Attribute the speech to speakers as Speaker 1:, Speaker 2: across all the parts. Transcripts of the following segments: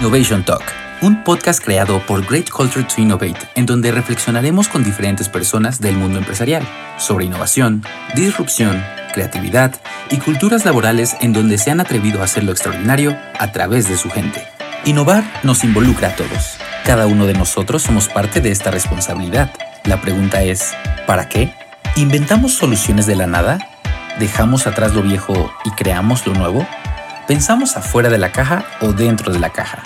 Speaker 1: Innovation Talk, un podcast creado por Great Culture to Innovate, en donde reflexionaremos con diferentes personas del mundo empresarial sobre innovación, disrupción, creatividad y culturas laborales en donde se han atrevido a hacer lo extraordinario a través de su gente. Innovar nos involucra a todos. Cada uno de nosotros somos parte de esta responsabilidad. La pregunta es, ¿para qué? ¿Inventamos soluciones de la nada? ¿Dejamos atrás lo viejo y creamos lo nuevo? ¿Pensamos afuera de la caja o dentro de la caja?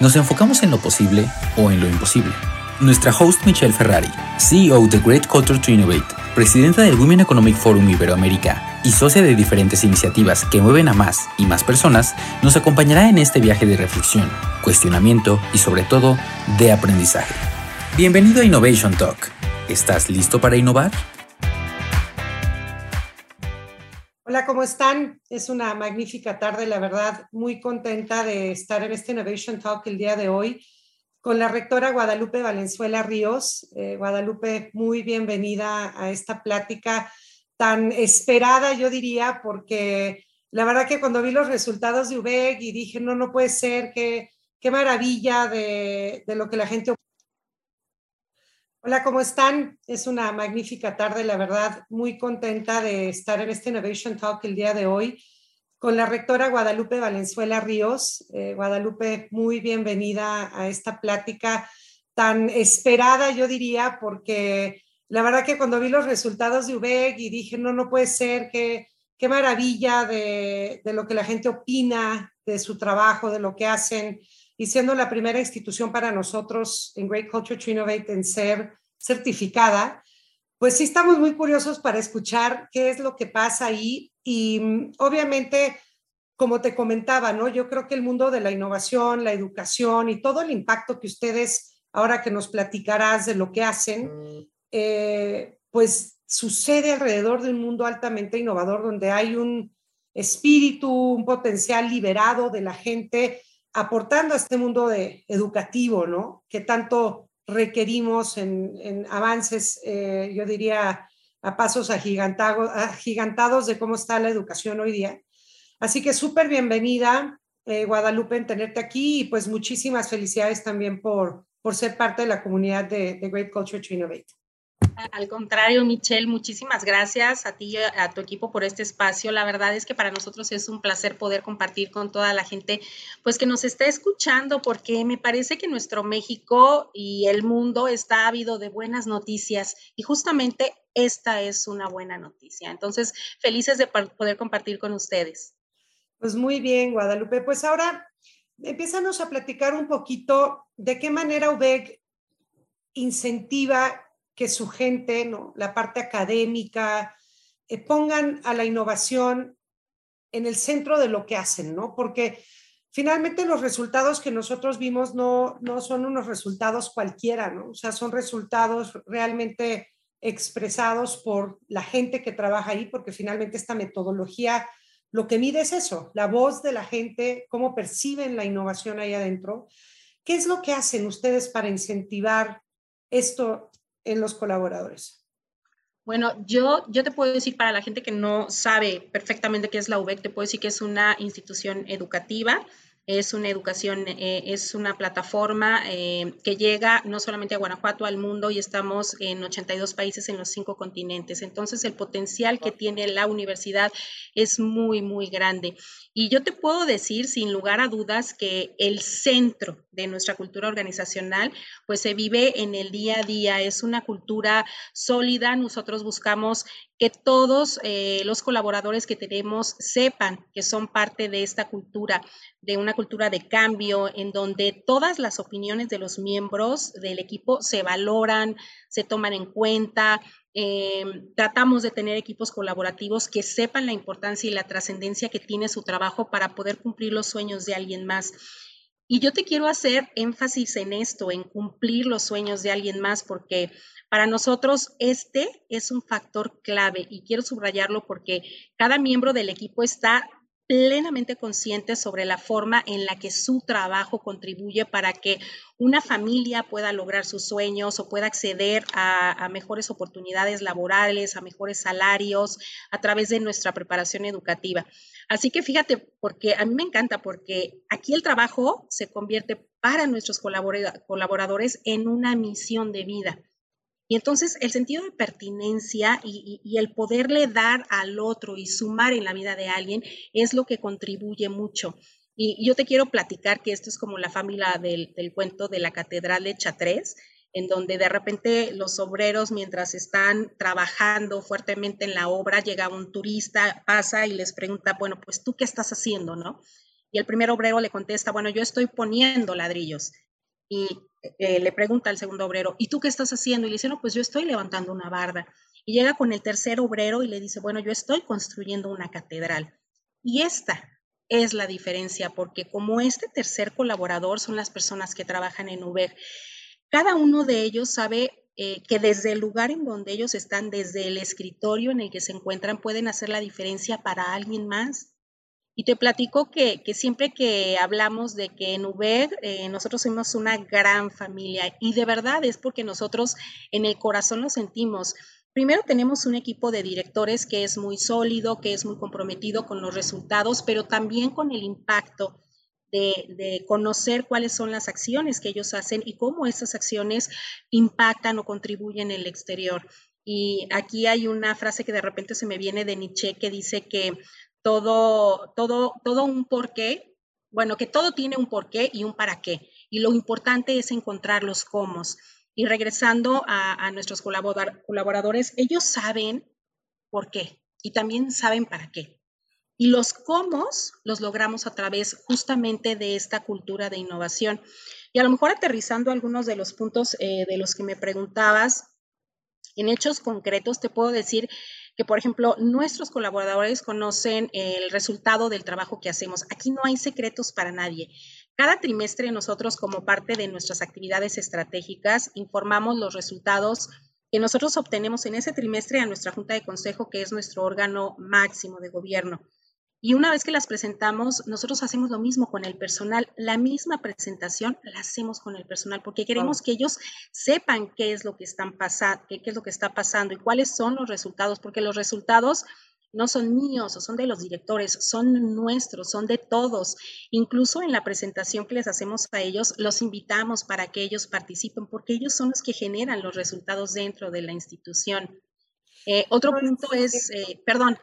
Speaker 1: ¿Nos enfocamos en lo posible o en lo imposible? Nuestra host Michelle Ferrari, CEO de Great Culture to Innovate, presidenta del Women Economic Forum Iberoamérica y socia de diferentes iniciativas que mueven a más y más personas, nos acompañará en este viaje de reflexión, cuestionamiento y sobre todo de aprendizaje. Bienvenido a Innovation Talk. ¿Estás listo para innovar?
Speaker 2: Hola, ¿cómo están? Es una magnífica tarde, la verdad, muy contenta de estar en este Innovation Talk el día de hoy con la rectora Guadalupe Valenzuela Ríos. Eh, Guadalupe, muy bienvenida a esta plática tan esperada, yo diría, porque la verdad que cuando vi los resultados de UBEG y dije, no, no puede ser, qué, qué maravilla de, de lo que la gente Hola, ¿cómo están? Es una magnífica tarde, la verdad, muy contenta de estar en este Innovation Talk el día de hoy con la rectora Guadalupe Valenzuela Ríos. Eh, Guadalupe, muy bienvenida a esta plática tan esperada, yo diría, porque la verdad que cuando vi los resultados de UBEG y dije, no, no puede ser, qué, qué maravilla de, de lo que la gente opina de su trabajo, de lo que hacen y siendo la primera institución para nosotros en Great Culture to Innovate en ser certificada, pues sí estamos muy curiosos para escuchar qué es lo que pasa ahí y mm, obviamente, como te comentaba, ¿no? Yo creo que el mundo de la innovación, la educación y todo el impacto que ustedes, ahora que nos platicarás de lo que hacen, eh, pues sucede alrededor de un mundo altamente innovador donde hay un espíritu, un potencial liberado de la gente aportando a este mundo de, educativo, ¿no? Que tanto requerimos en, avances, eh, yo diría, a pasos agigantados, de cómo está la educación hoy día. Así que súper bienvenida, eh, Guadalupe, en tenerte aquí y pues muchísimas felicidades también por, por ser parte de la comunidad de, de Great Culture to Innovate.
Speaker 3: Al contrario, Michelle, muchísimas gracias a ti y a tu equipo por este espacio. La verdad es que para nosotros es un placer poder compartir con toda la gente, pues que nos está escuchando, porque me parece que nuestro México y el mundo está ávido de buenas noticias y justamente esta es una buena noticia. Entonces, felices de poder compartir con ustedes.
Speaker 2: Pues muy bien, Guadalupe. Pues ahora, empiezanos a platicar un poquito de qué manera UBEC incentiva que su gente, ¿no? la parte académica, eh, pongan a la innovación en el centro de lo que hacen, ¿no? Porque finalmente los resultados que nosotros vimos no, no son unos resultados cualquiera, ¿no? O sea, son resultados realmente expresados por la gente que trabaja ahí, porque finalmente esta metodología lo que mide es eso, la voz de la gente, cómo perciben la innovación ahí adentro. ¿Qué es lo que hacen ustedes para incentivar esto en los colaboradores?
Speaker 3: Bueno, yo, yo te puedo decir para la gente que no sabe perfectamente qué es la UBEC, te puedo decir que es una institución educativa es una educación, eh, es una plataforma eh, que llega no solamente a Guanajuato, al mundo, y estamos en 82 países en los cinco continentes. Entonces, el potencial que tiene la universidad es muy, muy grande. Y yo te puedo decir, sin lugar a dudas, que el centro de nuestra cultura organizacional, pues se vive en el día a día, es una cultura sólida. Nosotros buscamos que todos eh, los colaboradores que tenemos sepan que son parte de esta cultura, de una cultura de cambio, en donde todas las opiniones de los miembros del equipo se valoran, se toman en cuenta. Eh, tratamos de tener equipos colaborativos que sepan la importancia y la trascendencia que tiene su trabajo para poder cumplir los sueños de alguien más. Y yo te quiero hacer énfasis en esto, en cumplir los sueños de alguien más, porque para nosotros este es un factor clave y quiero subrayarlo porque cada miembro del equipo está plenamente conscientes sobre la forma en la que su trabajo contribuye para que una familia pueda lograr sus sueños o pueda acceder a, mejores oportunidades laborales, a mejores salarios a través de nuestra preparación educativa. Así que fíjate, porque a mí me encanta, porque aquí el trabajo se convierte para nuestros colaboradores en una misión de vida. Y entonces el sentido de pertinencia y, el poderle dar al otro y sumar en la vida de alguien es lo que contribuye mucho. Y yo te quiero platicar que esto es como la familia del, cuento de la Catedral de Chatrés, en donde de repente los obreros, mientras están trabajando fuertemente en la obra, llega un turista, pasa y les pregunta, bueno, pues tú qué estás haciendo, ¿no? Y el primer obrero le contesta, bueno, yo estoy poniendo ladrillos. Y eh, le pregunta al segundo obrero, ¿y tú qué estás haciendo? Y le dice, no, pues yo estoy levantando una barda. Y llega con el tercer obrero y le dice, bueno, yo estoy construyendo una catedral. Y esta es la diferencia, porque como este tercer colaborador son las personas que trabajan en UBEG, cada uno de ellos sabe eh, que desde el lugar en donde ellos están, desde el escritorio en el que se encuentran, pueden hacer la diferencia para alguien más. Y te platico que, siempre que hablamos de que en UBEG eh, nosotros somos una gran familia y de verdad es porque nosotros en el corazón lo sentimos. Primero tenemos un equipo de directores que es muy sólido, que es muy comprometido con los resultados, pero también con el impacto de, de, conocer cuáles son las acciones que ellos hacen y cómo esas acciones impactan o contribuyen en el exterior. Y aquí hay una frase que de repente se me viene de Nietzsche que dice que todo, todo, todo un porqué, bueno, que todo tiene un porqué y un para qué. Y lo importante es encontrar los cómo. Y regresando a, nuestros colaboradores, ellos saben por qué y también saben para qué. Y los cómo los logramos a través justamente de esta cultura de innovación. Y a lo mejor aterrizando algunos de los puntos eh, de los que me preguntabas, en hechos concretos te puedo decir que, por ejemplo, nuestros colaboradores conocen el resultado del trabajo que hacemos. Aquí no hay secretos para nadie. Cada trimestre nosotros, como parte de nuestras actividades estratégicas, informamos los resultados que nosotros obtenemos en ese trimestre a nuestra Junta de Consejo, que es nuestro órgano máximo de gobierno. Y una vez que las presentamos, nosotros hacemos lo mismo con el personal. La misma presentación la hacemos con el personal porque queremos que ellos sepan qué es lo que están pasando, qué, es lo que está pasando y cuáles son los resultados, porque los resultados no son míos o son de los directores, son nuestros, son de todos. Incluso en la presentación que les hacemos a ellos, los invitamos para que ellos participen, porque ellos son los que generan los resultados dentro de la institución. Eh, otro punto es, eh, perdón,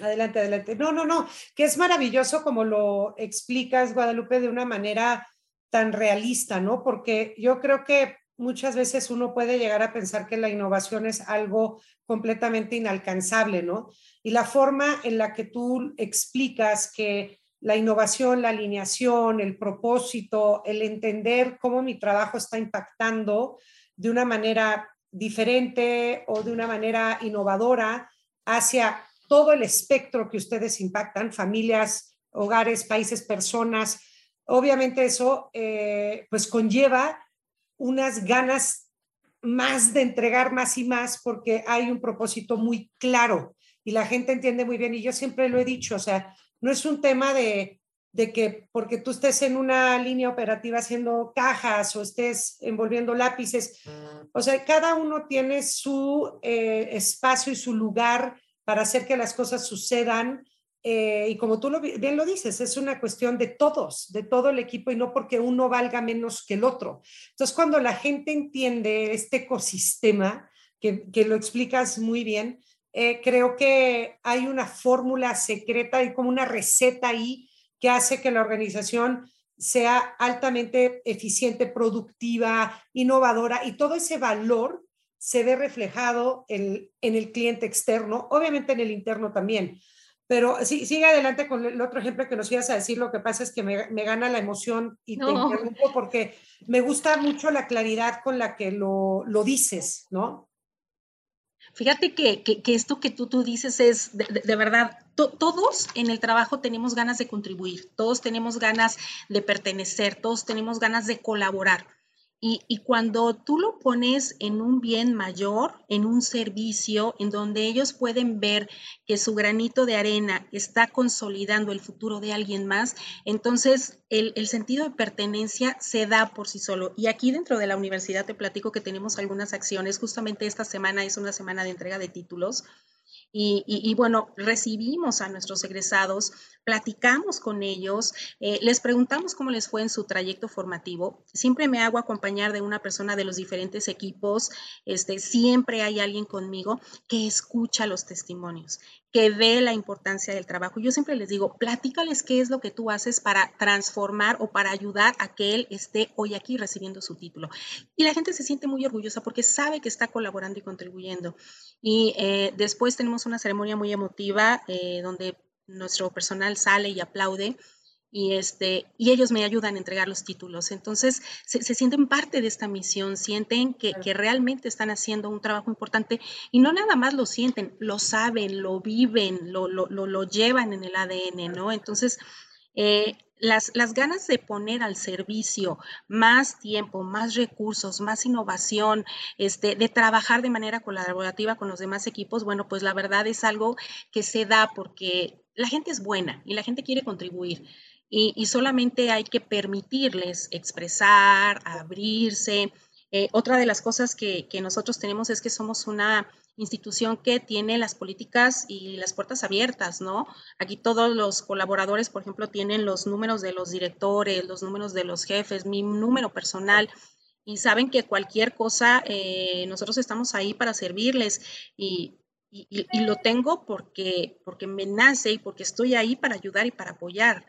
Speaker 2: Adelante, adelante. No, no, no, que es maravilloso como lo explicas, Guadalupe, de una manera tan realista, ¿no? Porque yo creo que muchas veces uno puede llegar a pensar que la innovación es algo completamente inalcanzable, ¿no? Y la forma en la que tú explicas que la innovación, la alineación, el propósito, el entender cómo mi trabajo está impactando de una manera diferente o de una manera innovadora hacia todo el espectro que ustedes impactan, familias, hogares, países, personas. Obviamente eso eh, pues conlleva unas ganas más de entregar más y más porque hay un propósito muy claro y la gente entiende muy bien y yo siempre lo he dicho, o sea, no es un tema de, de que porque tú estés en una línea operativa haciendo cajas o estés envolviendo lápices, o sea, cada uno tiene su eh, espacio y su lugar para hacer que las cosas sucedan. Eh, y como tú bien lo dices, es una cuestión de todos, de todo el equipo y no porque uno valga menos que el otro. Entonces, cuando la gente entiende este ecosistema, que, que lo explicas muy bien, eh, creo que hay una fórmula secreta y como una receta ahí que hace que la organización sea altamente eficiente, productiva, innovadora y todo ese valor se ve reflejado en, el cliente externo, obviamente en el interno también. Pero sí, sigue adelante con el otro ejemplo que nos ibas a decir. Lo que pasa es que me, gana la emoción y te interrumpo porque me gusta mucho la claridad con la que lo, dices, ¿no?
Speaker 3: Fíjate que, esto que tú, tú dices es de, verdad, todos en el trabajo tenemos ganas de contribuir, todos tenemos ganas de pertenecer, todos tenemos ganas de colaborar. Y, cuando tú lo pones en un bien mayor, en un servicio, en donde ellos pueden ver que su granito de arena está consolidando el futuro de alguien más, entonces el, el sentido de pertenencia se da por sí solo. Y aquí dentro de la universidad te platico que tenemos algunas acciones. Justamente esta semana es una semana de entrega de títulos y, bueno, recibimos a nuestros egresados, platicamos con ellos, eh, les preguntamos cómo les fue en su trayecto formativo. Siempre me hago acompañar de una persona de los diferentes equipos, este, siempre hay alguien conmigo que escucha los testimonios, que ve la importancia del trabajo. Yo siempre les digo, platícales qué es lo que tú haces para transformar o para ayudar a que él esté hoy aquí recibiendo su título. Y la gente se siente muy orgullosa porque sabe que está colaborando y contribuyendo. Y eh, después tenemos una ceremonia muy emotiva eh, donde nuestro personal sale y aplaude y, este, y ellos me ayudan a entregar los títulos. Entonces, se, sienten parte de esta misión, sienten que, que, realmente están haciendo un trabajo importante y no nada más lo sienten, lo saben, lo viven, lo, lo, lo, llevan en el ADN, ¿no? Entonces, eh, las, las, ganas de poner al servicio más tiempo, más recursos, más innovación, este, de trabajar de manera colaborativa con los demás equipos, bueno, pues la verdad es algo que se da porque la gente es buena y la gente quiere contribuir. Y, solamente hay que permitirles expresar, abrirse. Eh, otra de las cosas que, que nosotros tenemos es que somos una institución que tiene las políticas y las puertas abiertas, ¿no? Aquí todos los colaboradores, por ejemplo, tienen los números de los directores, los números de los jefes, mi número personal y saben que cualquier cosa, eh, nosotros estamos ahí para servirles y, lo tengo porque, porque me nace y porque estoy ahí para ayudar y para apoyar.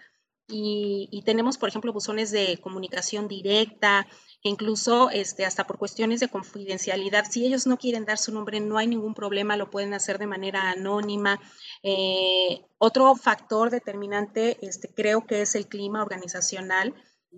Speaker 3: Y, tenemos, por ejemplo, buzones de comunicación directa, incluso este, hasta por cuestiones de confidencialidad, si ellos no quieren dar su nombre, no hay ningún problema, lo pueden hacer de manera anónima. Eh, otro factor determinante, este, creo que es el clima organizacional.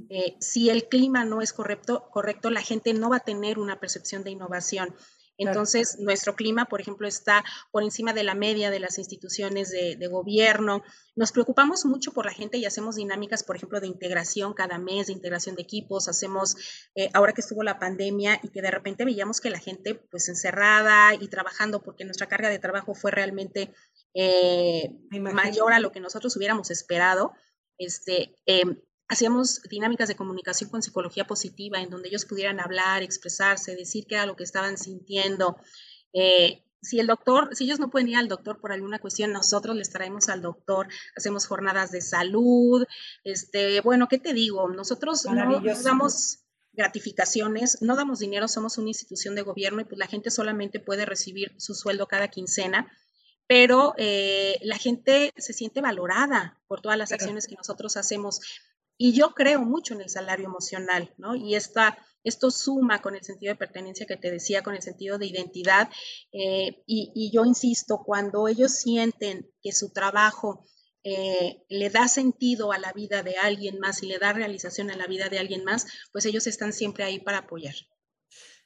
Speaker 3: Eh, si el clima no es correcto, correcto, la gente no va a tener una percepción de innovación. Entonces, nuestro clima, por ejemplo, está por encima de la media de las instituciones de, gobierno. Nos preocupamos mucho por la gente y hacemos dinámicas, por ejemplo, de integración cada mes, de integración de equipos. Hacemos, eh, ahora que estuvo la pandemia y que de repente veíamos que la gente, pues, encerrada y trabajando, porque nuestra carga de trabajo fue realmente eh, mayor a lo que nosotros hubiéramos esperado. Este, em, hacíamos dinámicas de comunicación con psicología positiva, en donde ellos pudieran hablar, expresarse, decir qué era lo que estaban sintiendo. Eh, si el doctor, si ellos no pueden ir al doctor por alguna cuestión, nosotros les traemos al doctor, hacemos jornadas de salud, este, bueno, ¿qué te digo? Nosotros no, damos gratificaciones, no damos dinero, somos una institución de gobierno y pues la gente solamente puede recibir su sueldo cada quincena, pero eh, la gente se siente valorada por todas las acciones que nosotros hacemos. Y yo creo mucho en el salario emocional, ¿no? Y esta, esto suma con el sentido de pertenencia que te decía, con el sentido de identidad. Eh, y, yo insisto, cuando ellos sienten que su trabajo eh, le da sentido a la vida de alguien más y le da realización a la vida de alguien más, pues ellos están siempre ahí para apoyar.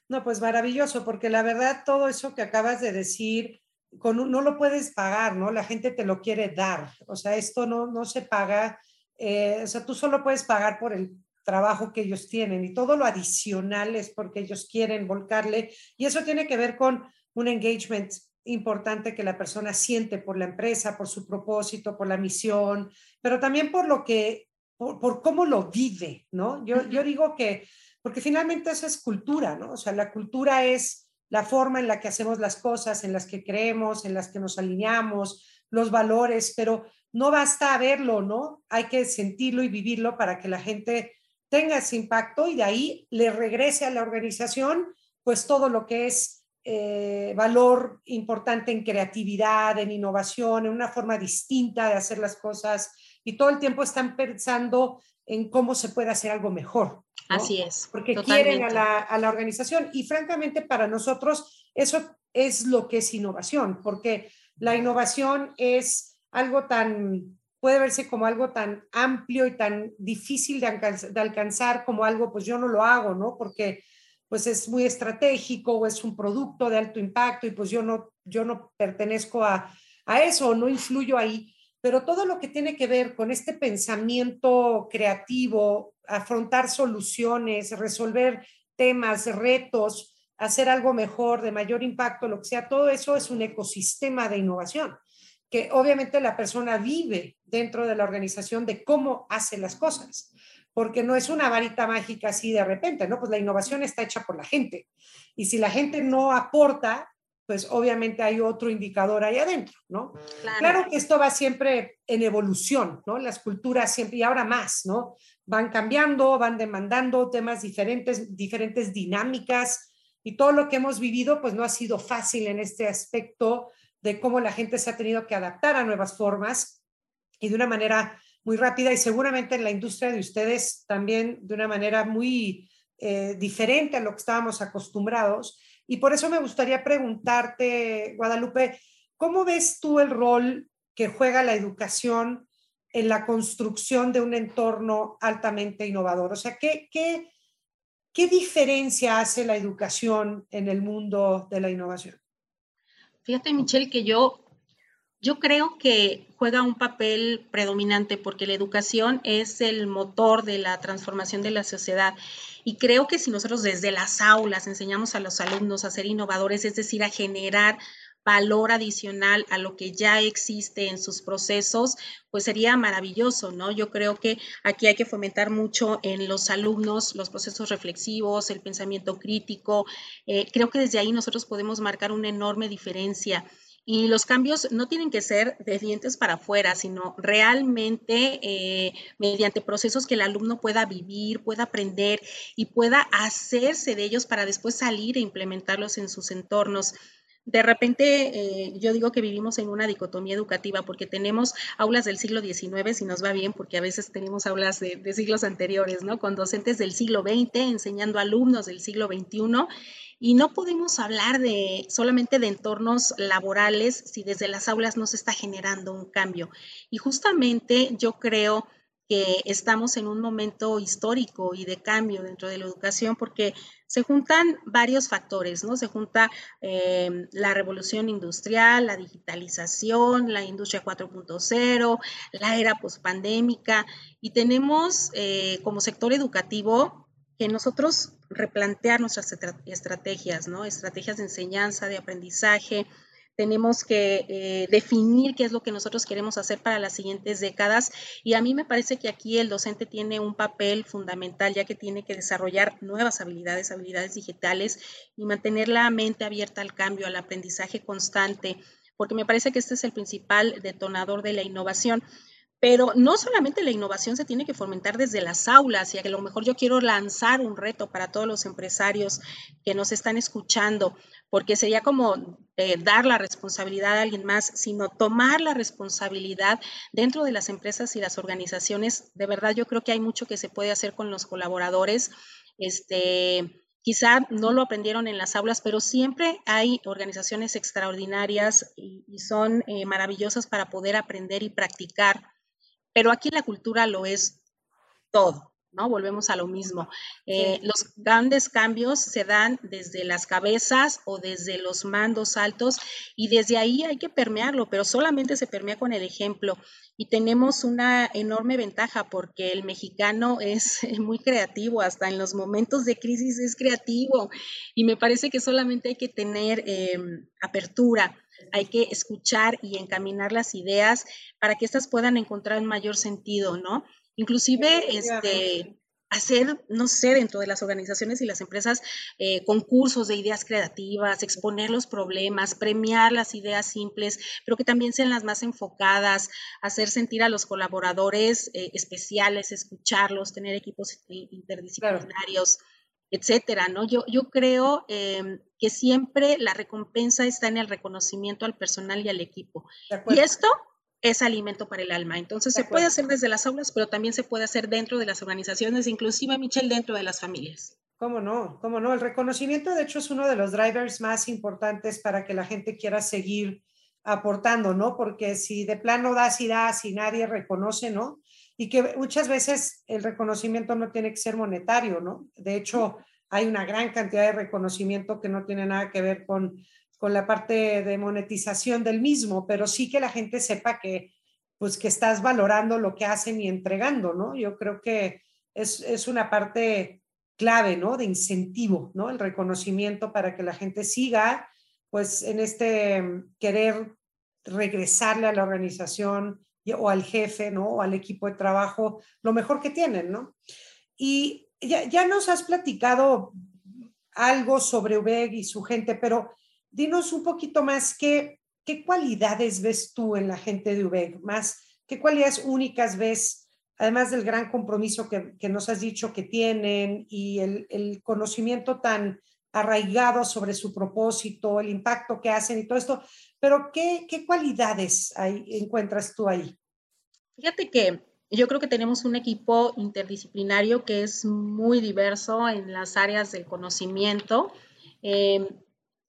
Speaker 2: No, pues maravilloso, porque la verdad todo eso que acabas de decir, con, no lo puedes pagar, ¿no? La gente te lo quiere dar. O sea, esto no, no se paga eh, o sea, tú solo puedes pagar por el trabajo que ellos tienen y todo lo adicional es porque ellos quieren volcarle y eso tiene que ver con un engagement importante que la persona siente por la empresa, por su propósito, por la misión, pero también por lo que, por, cómo lo vive, ¿no? Yo, yo digo que, porque finalmente eso es cultura, ¿no? O sea, la cultura es la forma en la que hacemos las cosas, en las que creemos, en las que nos alineamos, los valores, pero no basta verlo, ¿no? Hay que sentirlo y vivirlo para que la gente tenga ese impacto y de ahí le regrese a la organización, pues todo lo que es eh, valor importante en creatividad, en innovación, en una forma distinta de hacer las cosas y todo el tiempo están pensando en cómo se puede hacer algo mejor.
Speaker 3: Así es.
Speaker 2: Porque quieren a la, a la organización y francamente para nosotros eso es lo que es innovación, porque la innovación es algo tan, puede verse como algo tan amplio y tan difícil de, alcanzar, como algo, pues yo no lo hago, ¿no? Porque pues es muy estratégico o es un producto de alto impacto y pues yo no, yo no pertenezco a, a eso, no influyo ahí. Pero todo lo que tiene que ver con este pensamiento creativo, afrontar soluciones, resolver temas, retos, hacer algo mejor, de mayor impacto, lo que sea, todo eso es un ecosistema de innovación, que obviamente la persona vive dentro de la organización de cómo hace las cosas, porque no es una varita mágica así de repente, ¿no? Pues la innovación está hecha por la gente. Y si la gente no aporta, pues obviamente hay otro indicador ahí adentro, ¿no? Claro. claro. que esto va siempre en evolución, ¿no? Las culturas siempre, y ahora más, ¿no? Van cambiando, van demandando temas diferentes, diferentes dinámicas, y todo lo que hemos vivido, pues no ha sido fácil en este aspecto de cómo la gente se ha tenido que adaptar a nuevas formas y de una manera muy rápida y seguramente en la industria de ustedes también de una manera muy eh, diferente a lo que estábamos acostumbrados. Y por eso me gustaría preguntarte, Guadalupe, ¿cómo ves tú el rol que juega la educación en la construcción de un entorno altamente innovador? O sea, ¿qué, qué, qué diferencia hace la educación en el mundo de la innovación?
Speaker 3: Fíjate, Michelle, que yo, yo creo que juega un papel predominante porque la educación es el motor de la transformación de la sociedad. Y creo que si nosotros desde las aulas enseñamos a los alumnos a ser innovadores, es decir, a generar valor adicional a lo que ya existe en sus procesos, pues sería maravilloso, ¿no? Yo creo que aquí hay que fomentar mucho en los alumnos los procesos reflexivos, el pensamiento crítico. Eh, creo que desde ahí nosotros podemos marcar una enorme diferencia. Y los cambios no tienen que ser de dientes para afuera, sino realmente eh, mediante procesos que el alumno pueda vivir, pueda aprender y pueda hacerse de ellos para después salir e implementarlos en sus entornos de repente eh, yo digo que vivimos en una dicotomía educativa porque tenemos aulas del siglo XIX, si nos va bien, porque a veces tenemos aulas de, de siglos anteriores, ¿no? Con docentes del siglo XX enseñando alumnos del siglo XXI y no podemos hablar de solamente de entornos laborales si desde las aulas no se está generando un cambio. Y justamente yo creo que estamos en un momento histórico y de cambio dentro de la educación porque se juntan varios factores, ¿no? Se junta eh, la revolución industrial, la digitalización, la industria 4.0, la era pospandémica y tenemos eh, como sector educativo que nosotros replantear nuestras estrategias, ¿no? Estrategias de enseñanza, de aprendizaje, tenemos que eh, definir qué es lo que nosotros queremos hacer para las siguientes décadas y a mí me parece que aquí el docente tiene un papel fundamental ya que tiene que desarrollar nuevas habilidades, habilidades digitales y mantener la mente abierta al cambio, al aprendizaje constante, porque me parece que este es el principal detonador de la innovación. Pero no solamente la innovación se tiene que fomentar desde las aulas y a lo mejor yo quiero lanzar un reto para todos los empresarios que nos están escuchando, porque sería como eh, dar la responsabilidad a alguien más, sino tomar la responsabilidad dentro de las empresas y las organizaciones. De verdad, yo creo que hay mucho que se puede hacer con los colaboradores. Este, quizá no lo aprendieron en las aulas, pero siempre hay organizaciones extraordinarias y, son eh, maravillosas para poder aprender y practicar pero aquí la cultura lo es todo. ¿no? Volvemos a lo mismo. Eh, los grandes cambios se dan desde las cabezas o desde los mandos altos y desde ahí hay que permearlo, pero solamente se permea con el ejemplo. Y tenemos una enorme ventaja porque el mexicano es muy creativo, hasta en los momentos de crisis es creativo y me parece que solamente hay que tener em, apertura hay que escuchar y encaminar las ideas para que éstas puedan encontrar un mayor sentido, ¿no? Inclusive, este, hacer, no sé, dentro de las organizaciones y las empresas, eh, concursos de ideas creativas, exponer los problemas, premiar las ideas simples, pero que también sean las más enfocadas, hacer sentir a los colaboradores eh, especiales, escucharlos, tener equipos interdisciplinarios etcétera, ¿no? Yo, yo creo em, que siempre la recompensa está en el reconocimiento al personal y al equipo. Y esto es alimento para el alma. Entonces se puede hacer desde las aulas, pero también se puede hacer dentro de las organizaciones, inclusive, Michelle, dentro de las familias.
Speaker 2: ¿Cómo no? ¿Cómo no? El reconocimiento, de hecho, es uno de los drivers más importantes para que la gente quiera seguir aportando, ¿no? Porque si de plano das y das y nadie reconoce, ¿no? Y que muchas veces el reconocimiento no tiene que ser monetario, ¿no? De hecho, hay una gran cantidad de reconocimiento que no tiene nada que ver con, con la parte de monetización del mismo, pero sí que la gente sepa que, pues, que estás valorando lo que hacen y entregando, ¿no? Yo creo que es, es una parte clave, ¿no? De incentivo, ¿no? El reconocimiento para que la gente siga, pues, en este mm, querer regresarle a la organización o al jefe, ¿no? O al equipo de trabajo lo mejor que tienen, ¿no? Y ya, ya nos has platicado algo sobre UBEG y su gente, pero dinos un poquito más qué, qué cualidades ves tú en la gente de UBEG, más qué cualidades únicas ves, además del gran compromiso que, que nos has dicho que tienen y el, el, conocimiento tan arraigado sobre su propósito, el impacto que hacen y todo esto, pero ¿qué, qué cualidades hay, encuentras tú ahí?
Speaker 3: Fíjate que yo creo que tenemos un equipo interdisciplinario que es muy diverso en las áreas del conocimiento. Eh,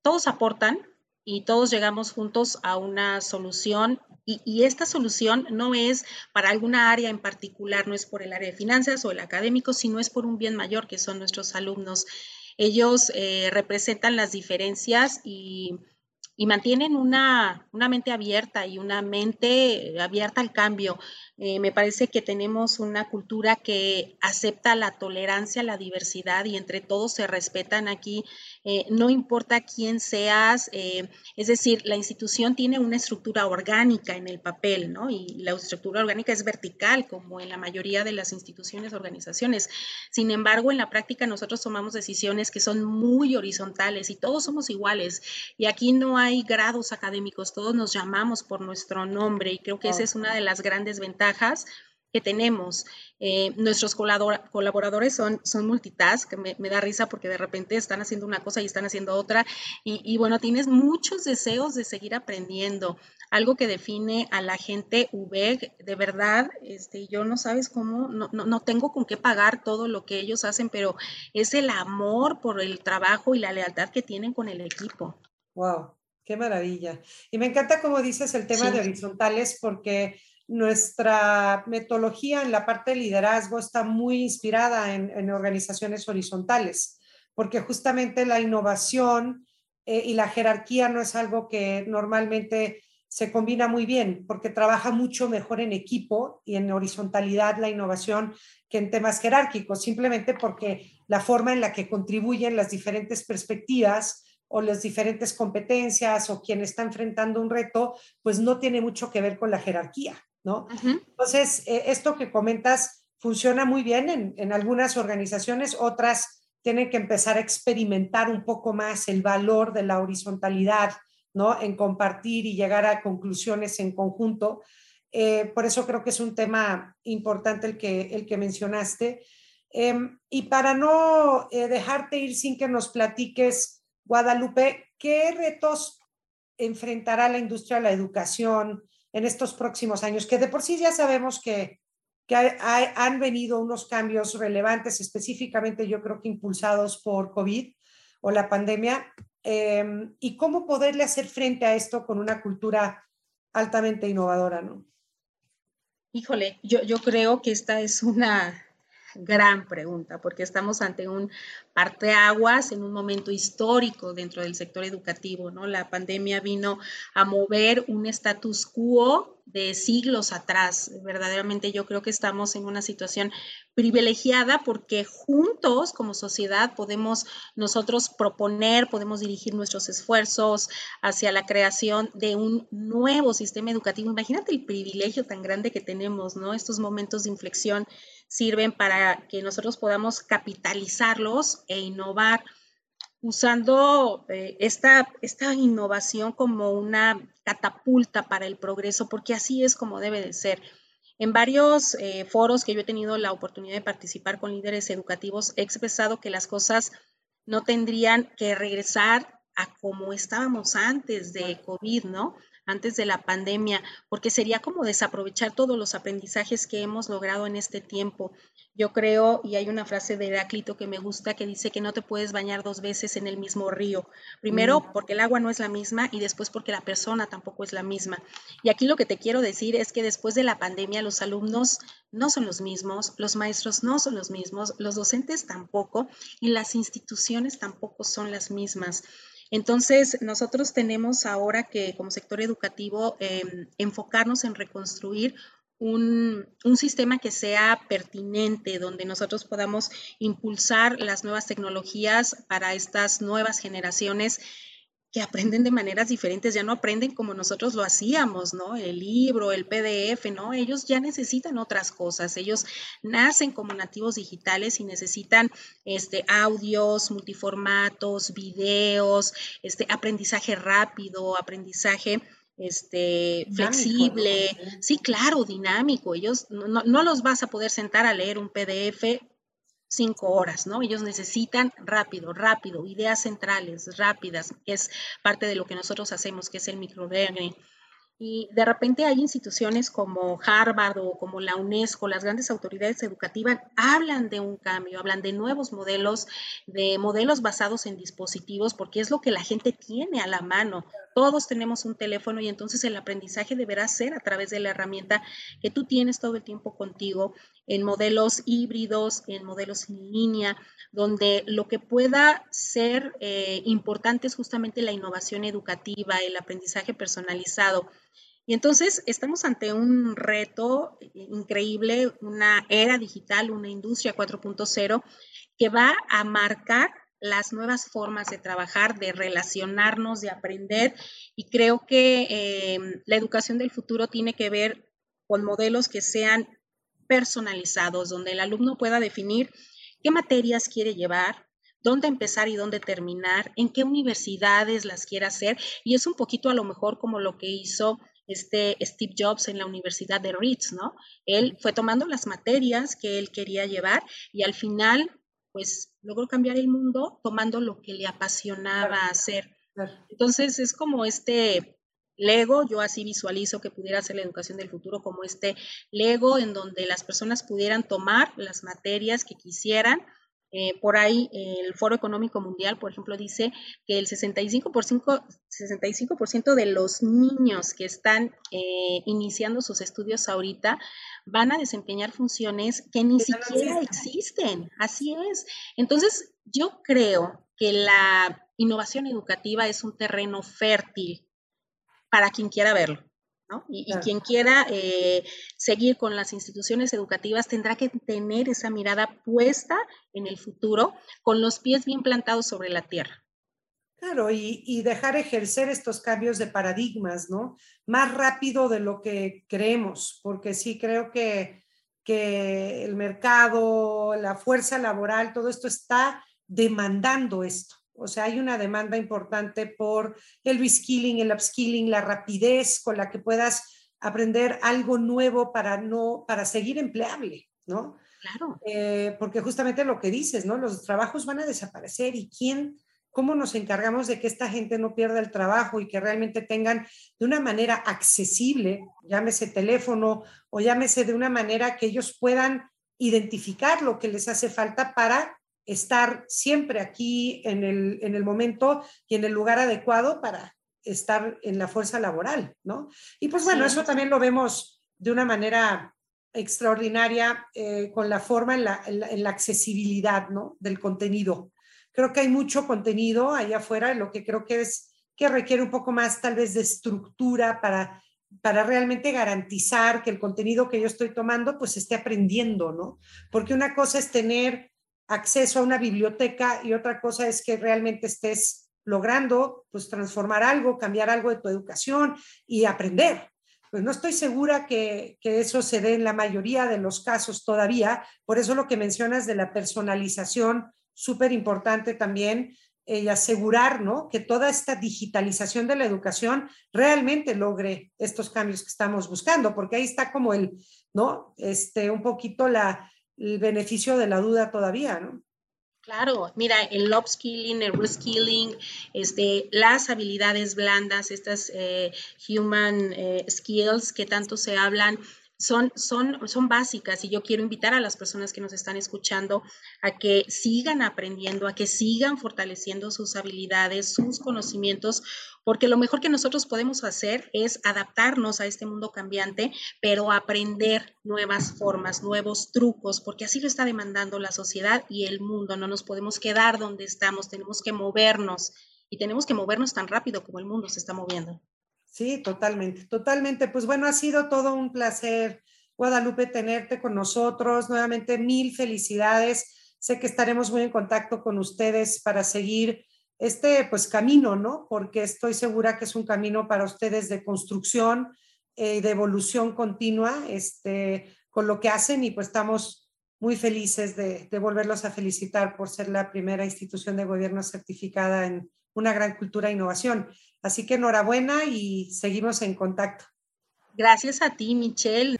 Speaker 3: todos aportan y todos llegamos juntos a una solución y, y, esta solución no es para alguna área en particular, no es por el área de finanzas o el académico, sino es por un bien mayor que son nuestros alumnos. Ellos eh, representan las diferencias y y mantienen una, una, mente abierta y una mente abierta al cambio. Eh, me parece que tenemos una cultura que acepta la tolerancia, la diversidad y entre todos se respetan aquí eh, no importa quién seas, eh, es decir, la institución tiene una estructura orgánica en el papel, ¿no? Y la estructura orgánica es vertical, como en la mayoría de las instituciones, organizaciones. Sin embargo, en la práctica nosotros tomamos decisiones que son muy horizontales y todos somos iguales. Y aquí no hay grados académicos, todos nos llamamos por nuestro nombre y creo que esa es una de las grandes ventajas que tenemos. Eh, nuestros colaboradores son, son multitask, que me, da risa porque de repente están haciendo una cosa y están haciendo otra. Y, bueno, tienes muchos deseos de seguir aprendiendo. Algo que define a la gente UBEG, de verdad, este, yo no sabes cómo, no, no, no tengo con qué pagar todo lo que ellos hacen, pero es el amor por el trabajo y la lealtad que tienen con el equipo.
Speaker 2: ¡Wow! ¡Qué maravilla! Y me encanta como dices el tema de horizontales porque nuestra metodología en la parte de liderazgo está muy inspirada en, organizaciones horizontales, porque justamente la innovación eh, y la jerarquía no es algo que normalmente se combina muy bien, porque trabaja mucho mejor en equipo y en horizontalidad la innovación que en temas jerárquicos, simplemente porque la forma en la que contribuyen las diferentes perspectivas o las diferentes competencias o quien está enfrentando un reto, pues no tiene mucho que ver con la jerarquía. Entonces, eh, esto que comentas funciona muy bien en, en, algunas organizaciones, otras tienen que empezar a experimentar un poco más el valor de la horizontalidad, ¿no? En compartir y llegar a conclusiones en conjunto. Eh, por eso creo que es un tema importante el que, el que mencionaste. Em, y para no eh, dejarte ir sin que nos platiques, Guadalupe, ¿qué retos enfrentará la industria de la educación, en estos próximos años, que de por sí ya sabemos que, que han venido unos cambios relevantes, específicamente yo creo que impulsados por COVID o la pandemia, eh, y cómo poderle hacer frente a esto con una cultura altamente innovadora, ¿no?
Speaker 3: Híjole, yo, yo creo que esta es una gran pregunta, porque estamos ante un parteaguas en un momento histórico dentro del sector educativo, ¿no? La pandemia vino a mover un status quo de siglos atrás. Verdaderamente yo creo que estamos en una situación privilegiada porque juntos como sociedad podemos nosotros proponer, podemos dirigir nuestros esfuerzos hacia la creación de un nuevo sistema educativo. Imagínate el privilegio tan grande que tenemos, ¿no? Estos momentos de inflexión sirven para que nosotros podamos capitalizarlos e innovar usando eh, esta, esta innovación como una catapulta para el progreso, porque así es como debe de ser. En varios eh, foros que yo he tenido la oportunidad de participar con líderes educativos, he expresado que las cosas no tendrían que regresar a como estábamos antes de COVID, ¿no? Antes de la pandemia, porque sería como desaprovechar todos los aprendizajes que hemos logrado en este tiempo. Yo creo, y hay una frase de Heráclito que me gusta que dice que no te puedes bañar dos veces en el mismo río. Primero, mm. porque el agua no es la misma y después porque la persona tampoco es la misma. Y aquí lo que te quiero decir es que después de la pandemia los alumnos no son los mismos, los maestros no son los mismos, los docentes tampoco y las instituciones tampoco son las mismas. Entonces, nosotros tenemos ahora que como sector educativo em, enfocarnos en reconstruir un, un, sistema que sea pertinente, donde nosotros podamos impulsar las nuevas tecnologías para estas nuevas generaciones que aprenden de maneras diferentes, ya no aprenden como nosotros lo hacíamos, ¿no? El libro, el PDF, ¿no? Ellos ya necesitan otras cosas, ellos nacen como nativos digitales y necesitan este, audios, multiformatos, videos, este, aprendizaje rápido, aprendizaje este, flexible, sí, claro, dinámico. Ellos no, no, los vas a poder sentar a leer un PDF cinco horas, ¿no? Ellos necesitan rápido, rápido, ideas centrales, rápidas, que es parte de lo que nosotros hacemos, que es el microlearning. Y de repente hay instituciones como Harvard o como la UNESCO, las grandes autoridades educativas hablan de un cambio, hablan de nuevos modelos, de modelos basados en dispositivos, porque es lo que la gente tiene a la mano. Todos tenemos un teléfono y entonces el aprendizaje deberá ser a través de la herramienta que tú tienes todo el tiempo contigo, en modelos híbridos, en modelos en línea, donde lo que pueda ser eh, importante es justamente la innovación educativa, el aprendizaje personalizado. Y entonces estamos ante un reto increíble, una era digital, una industria 4.0 que va a marcar las nuevas formas de trabajar, de relacionarnos, de aprender. Y creo que em, la educación del futuro tiene que ver con modelos que sean personalizados, donde el alumno pueda definir qué materias quiere llevar, dónde empezar y dónde terminar, en qué universidades las quiere hacer. Y es un poquito a lo mejor como lo que hizo este Steve Jobs en la Universidad de Ritz, ¿no? Él fue tomando las materias que él quería llevar y al final, pues, logró cambiar el mundo tomando lo que le apasionaba hacer. Entonces, es como este Lego, yo así visualizo que pudiera ser la educación del futuro como este Lego en donde las personas pudieran tomar las materias que quisieran eh, por ahí el Foro Económico Mundial, por ejemplo, dice que el 65%, 65 de los niños que están eh, iniciando sus estudios ahorita van a desempeñar funciones que ni siquiera existen. Así es. Entonces, yo creo que la innovación educativa es un terreno fértil para quien quiera verlo. Y, quien quiera eh, seguir con las instituciones educativas tendrá que tener esa mirada puesta en el futuro con los pies bien plantados sobre la tierra.
Speaker 2: Claro, y, dejar ejercer estos cambios de paradigmas, ¿no? Más rápido de lo que creemos, porque sí creo que, que el mercado, la fuerza laboral, todo esto está demandando esto. O sea, hay una demanda importante por el reskilling, el upskilling, la rapidez con la que puedas aprender algo nuevo para no, para seguir empleable, ¿no?
Speaker 3: Claro.
Speaker 2: Eh, porque justamente lo que dices, ¿no? Los trabajos van a desaparecer y quién, cómo nos encargamos de que esta gente no pierda el trabajo y que realmente tengan de una manera accesible, llámese teléfono o llámese de una manera que ellos puedan identificar lo que les hace falta para estar siempre aquí en el, en el momento y en el lugar adecuado para estar en la fuerza laboral, ¿no? Y pues bueno, eso también lo vemos de una manera extraordinaria eh, con la forma en la, en, la, accesibilidad, ¿no? Del contenido. Creo que hay mucho contenido allá afuera, lo que creo que es que requiere un poco más tal vez de estructura para, para realmente garantizar que el contenido que yo estoy tomando pues esté aprendiendo, ¿no? Porque una cosa es tener acceso a una biblioteca y otra cosa es que realmente estés logrando pues transformar algo, cambiar algo de tu educación y aprender. Pues no estoy segura que, eso se dé en la mayoría de los casos todavía. Por eso lo que mencionas de la personalización, súper importante también, eh, y asegurar ¿no? que toda esta digitalización de la educación realmente logre estos cambios que estamos buscando, porque ahí está como el, ¿no? Este, un poquito la, el beneficio de la duda todavía, ¿no?
Speaker 3: Claro, mira, el upskilling, el reskilling, este, las habilidades blandas, estas eh, human eh, skills que tanto se hablan, son, son, son básicas y yo quiero invitar a las personas que nos están escuchando a que sigan aprendiendo, a que sigan fortaleciendo sus habilidades, sus conocimientos, porque lo mejor que nosotros podemos hacer es adaptarnos a este mundo cambiante, pero aprender nuevas formas, nuevos trucos, porque así lo está demandando la sociedad y el mundo. No nos podemos quedar donde estamos, tenemos que movernos y tenemos que movernos tan rápido como el mundo se está moviendo.
Speaker 2: Sí, totalmente, totalmente. Pues bueno, ha sido todo un placer Guadalupe, tenerte con nosotros. Nuevamente, mil felicidades. Sé que estaremos muy en contacto con ustedes para seguir este pues camino, ¿no? Porque estoy segura que es un camino para ustedes de construcción y eh, de evolución continua este, con lo que hacen y pues estamos muy felices de volverlos a felicitar por ser la primera institución de gobierno certificada en una gran cultura e innovación. Así que enhorabuena y seguimos en contacto.
Speaker 3: Gracias a ti, Michelle.